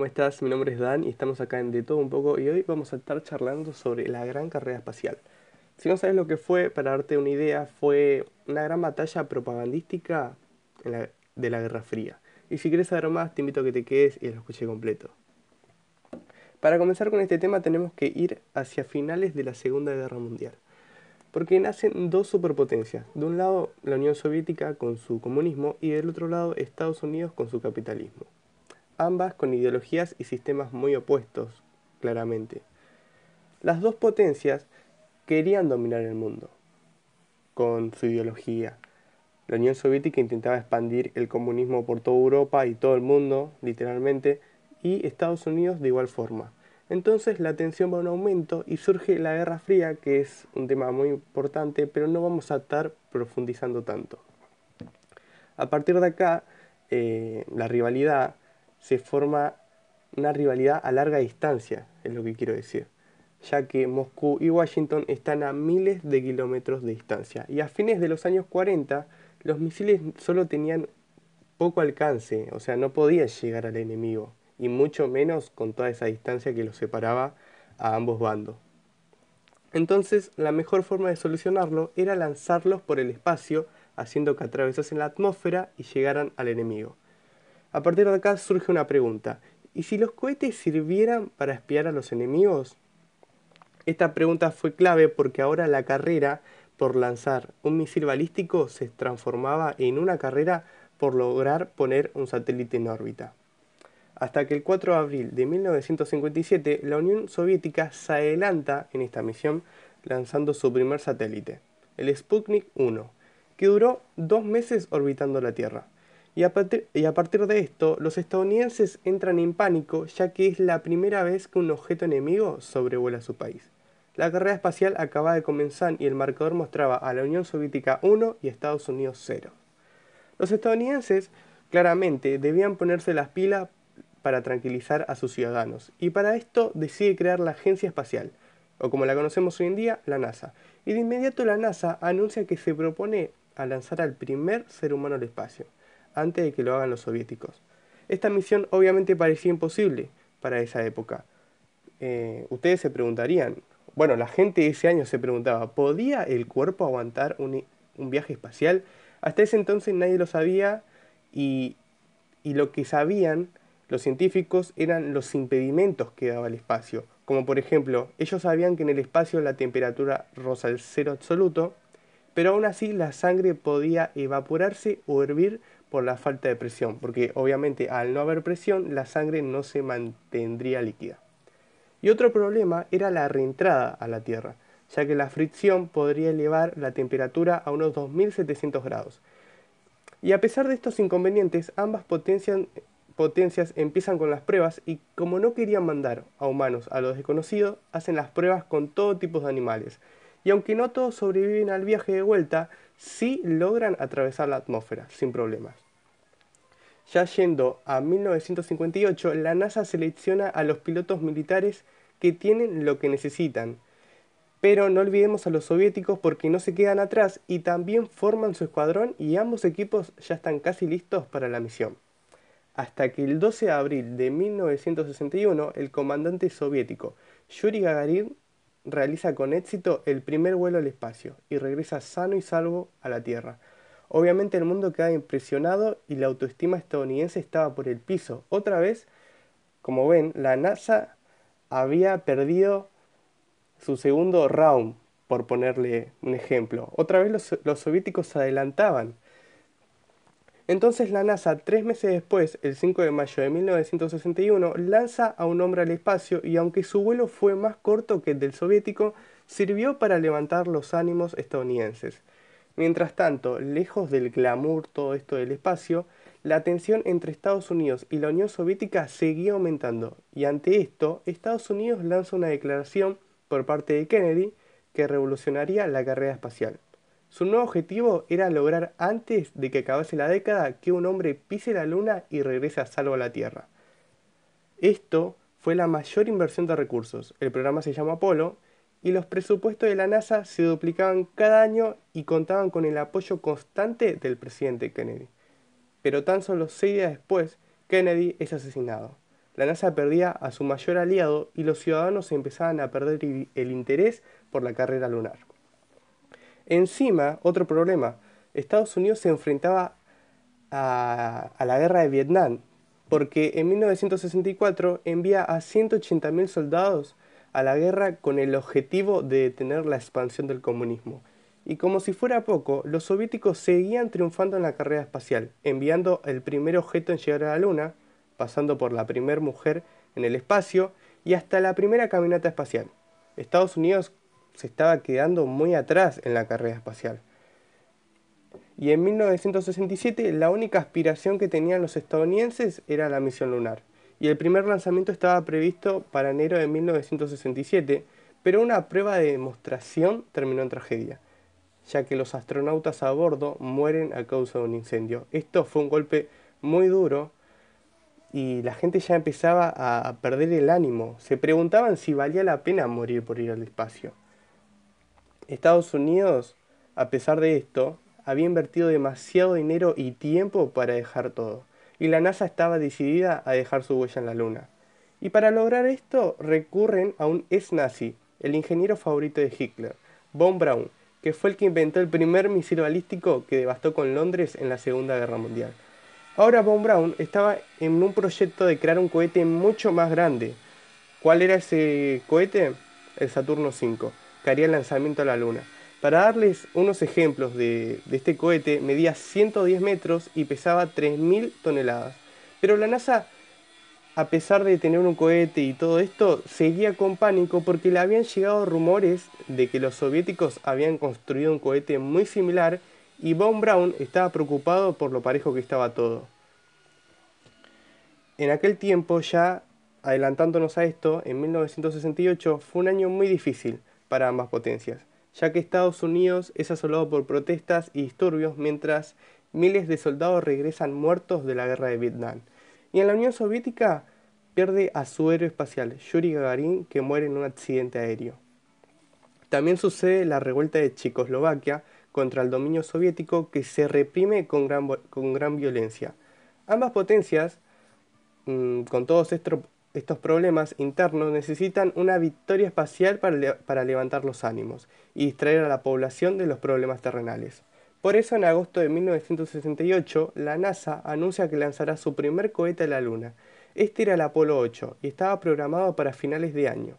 ¿cómo estás? Mi nombre es Dan y estamos acá en De Todo Un Poco y hoy vamos a estar charlando sobre la gran carrera espacial. Si no sabes lo que fue, para darte una idea, fue una gran batalla propagandística de la Guerra Fría. Y si quieres saber más, te invito a que te quedes y lo escuches completo. Para comenzar con este tema tenemos que ir hacia finales de la Segunda Guerra Mundial. Porque nacen dos superpotencias. De un lado la Unión Soviética con su comunismo y del otro lado Estados Unidos con su capitalismo. Ambas con ideologías y sistemas muy opuestos, claramente. Las dos potencias querían dominar el mundo con su ideología. La Unión Soviética intentaba expandir el comunismo por toda Europa y todo el mundo, literalmente, y Estados Unidos de igual forma. Entonces la tensión va un aumento y surge la Guerra Fría, que es un tema muy importante, pero no vamos a estar profundizando tanto. A partir de acá, eh, la rivalidad se forma una rivalidad a larga distancia, es lo que quiero decir, ya que Moscú y Washington están a miles de kilómetros de distancia. Y a fines de los años 40, los misiles solo tenían poco alcance, o sea, no podían llegar al enemigo y mucho menos con toda esa distancia que los separaba a ambos bandos. Entonces, la mejor forma de solucionarlo era lanzarlos por el espacio, haciendo que atravesasen la atmósfera y llegaran al enemigo. A partir de acá surge una pregunta. ¿Y si los cohetes sirvieran para espiar a los enemigos? Esta pregunta fue clave porque ahora la carrera por lanzar un misil balístico se transformaba en una carrera por lograr poner un satélite en órbita hasta que el 4 de abril de 1957 la Unión Soviética se adelanta en esta misión lanzando su primer satélite, el Sputnik 1, que duró dos meses orbitando la Tierra. Y a, y a, partir de esto, los estadounidenses entran en pánico ya que es la primera vez que un objeto enemigo sobrevuela su país. La carrera espacial acaba de comenzar y el marcador mostraba a la Unión Soviética 1 y Estados Unidos 0. Los estadounidenses claramente debían ponerse las pilas para tranquilizar a sus ciudadanos, y para esto decide crear la Agencia Espacial, o como la conocemos hoy en día, la NASA. Y de inmediato la NASA anuncia que se propone lanzar al primer ser humano al espacio, antes de que lo hagan los soviéticos. Esta misión obviamente parecía imposible para esa época. Eh, ustedes se preguntarían, bueno, la gente ese año se preguntaba, ¿podía el cuerpo aguantar un, viaje espacial? Hasta ese entonces nadie lo sabía y, y lo que sabían los científicos eran los impedimentos que daba el espacio, como por ejemplo, ellos sabían que en el espacio la temperatura roza el cero absoluto, pero aún así la sangre podía evaporarse o hervir por la falta de presión, porque obviamente al no haber presión la sangre no se mantendría líquida. Y otro problema era la reentrada a la Tierra, ya que la fricción podría elevar la temperatura a unos 2700 grados. Y a pesar de estos inconvenientes, ambas potencias potencias empiezan con las pruebas y como no querían mandar a humanos a lo desconocido, hacen las pruebas con todo tipo de animales. Y aunque no todos sobreviven al viaje de vuelta, sí logran atravesar la atmósfera sin problemas. Ya yendo a 1958, la NASA selecciona a los pilotos militares que tienen lo que necesitan. Pero no olvidemos a los soviéticos porque no se quedan atrás y también forman su escuadrón y ambos equipos ya están casi listos para la misión hasta que el 12 de abril de 1961 el comandante soviético Yuri Gagarin realiza con éxito el primer vuelo al espacio y regresa sano y salvo a la Tierra. Obviamente el mundo queda impresionado y la autoestima estadounidense estaba por el piso. Otra vez, como ven, la NASA había perdido su segundo round, por ponerle un ejemplo. Otra vez los, los soviéticos adelantaban. Entonces la NASA, tres meses después, el 5 de mayo de 1961, lanza a un hombre al espacio y aunque su vuelo fue más corto que el del soviético, sirvió para levantar los ánimos estadounidenses. Mientras tanto, lejos del glamour todo esto del espacio, la tensión entre Estados Unidos y la Unión Soviética seguía aumentando, y ante esto, Estados Unidos lanza una declaración por parte de Kennedy que revolucionaría la carrera espacial. Su nuevo objetivo era lograr antes de que acabase la década que un hombre pise la luna y regrese a salvo a la Tierra. Esto fue la mayor inversión de recursos. El programa se llama Apolo y los presupuestos de la NASA se duplicaban cada año y contaban con el apoyo constante del presidente Kennedy. Pero tan solo seis días después, Kennedy es asesinado. la NASA perdía a su mayor aliado y los ciudadanos empezaban a perder el interés por la carrera lunar. Encima, otro problema, Estados Unidos se enfrentaba a, la guerra de Vietnam, porque en 1964 envía a 180.000 soldados a la guerra con el objetivo de detener la expansión del comunismo. Y como si fuera poco, los soviéticos seguían triunfando en la carrera espacial, enviando el primer objeto en llegar a la Luna, pasando por la primera mujer en el espacio y hasta la primera caminata espacial. Estados Unidos se estaba quedando muy atrás en la carrera espacial. Y en 1967 la única aspiración que tenían los estadounidenses era la misión lunar. Y el primer lanzamiento estaba previsto para enero de 1967, pero una prueba de demostración terminó en tragedia, ya que los astronautas a bordo mueren a causa de un incendio. Esto fue un golpe muy duro y la gente ya empezaba a perder el ánimo. Se preguntaban si valía la pena morir por ir al espacio. Estados Unidos, a pesar de esto, había invertido demasiado dinero y tiempo para dejar todo, y la NASA estaba decidida a dejar su huella en la Luna. Y para lograr esto recurren a un ex-nazi, el ingeniero favorito de Hitler, Von Braun, que fue el que inventó el primer misil balístico que devastó con Londres en la Segunda Guerra Mundial. Ahora Von Braun estaba en un proyecto de crear un cohete mucho más grande. ¿Cuál era ese cohete? El Saturno V, que haría el lanzamiento a la Luna. Para darles unos ejemplos de, este cohete, medía 110 metros y pesaba 3.000 toneladas. Pero la NASA, a pesar de tener un cohete y todo esto, seguía con pánico porque le habían llegado rumores de que los soviéticos habían construido un cohete muy similar y Von Braun estaba preocupado por lo parejo que estaba todo. En aquel tiempo, ya adelantándonos a esto, en 1968 fue un año muy difícil para ambas potencias ya que Estados Unidos es asolado por protestas y disturbios mientras miles de soldados regresan muertos de la guerra de Vietnam. Y en la Unión Soviética pierde a su héroe espacial, Yuri Gagarin, que muere en un accidente aéreo. También sucede la revuelta de Checoslovaquia contra el dominio soviético que se reprime con gran, con gran violencia. Ambas potencias, mm, con todos estos, estos problemas internos necesitan una victoria espacial para, levantar los ánimos y distraer a la población de los problemas terrenales. Por eso en agosto de 1968 la NASA anuncia que lanzará su primer cohete a la Luna. Este era el Apolo 8 y estaba programado para finales de año.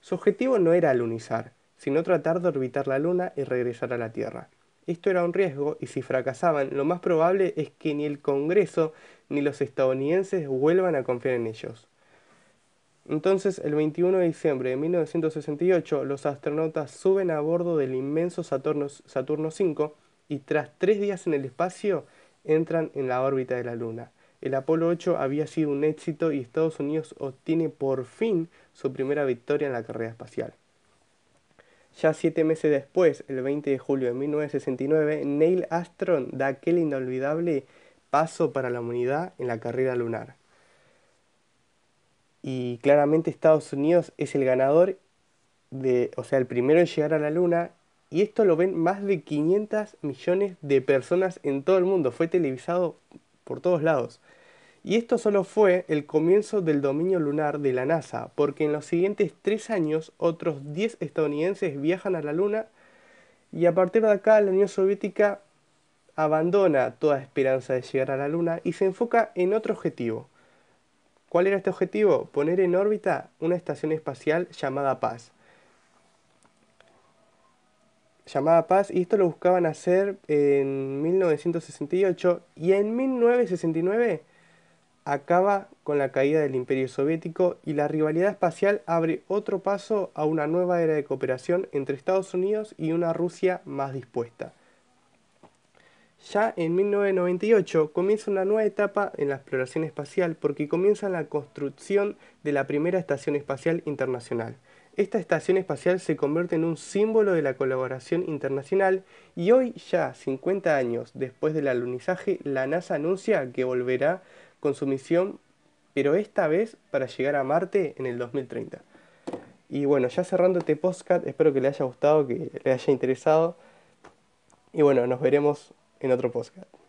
Su objetivo no era alunizar, sino tratar de orbitar la Luna y regresar a la Tierra. Esto era un riesgo y si fracasaban, lo más probable es que ni el Congreso ni los estadounidenses vuelvan a confiar en ellos. Entonces, el 21 de diciembre de 1968, los astronautas suben a bordo del inmenso Saturno, Saturno V y tras tres días en el espacio entran en la órbita de la Luna. El Apolo 8 había sido un éxito y Estados Unidos obtiene por fin su primera victoria en la carrera espacial. Ya siete meses después, el 20 de julio de 1969, Neil Armstrong da aquel inolvidable paso para la humanidad en la carrera lunar y claramente Estados Unidos es el ganador de, o sea, el primero en llegar a la luna y esto lo ven más de 500 millones de personas en todo el mundo, fue televisado por todos lados. Y esto solo fue el comienzo del dominio lunar de la NASA, porque en los siguientes tres años otros 10 estadounidenses viajan a la Luna y a partir de acá la Unión Soviética abandona toda esperanza de llegar a la Luna y se enfoca en otro objetivo, ¿Cuál era este objetivo? Poner en órbita una estación espacial llamada Paz. Llamada Paz, y esto lo buscaban hacer en 1968 y en 1969 acaba con la caída del Imperio Soviético y la rivalidad espacial abre otro paso a una nueva era de cooperación entre Estados Unidos y una Rusia más dispuesta. Ya en 1998 comienza una nueva etapa en la exploración espacial porque comienza la construcción de la primera Estación Espacial Internacional. Esta estación espacial se convierte en un símbolo de la colaboración internacional y hoy ya 50 años después del alunizaje la NASA anuncia que volverá con su misión pero esta vez para llegar a Marte en el 2030. Y bueno, ya cerrando este podcast, espero que le haya gustado, que le haya interesado. Y bueno, nos veremos en otro podcast.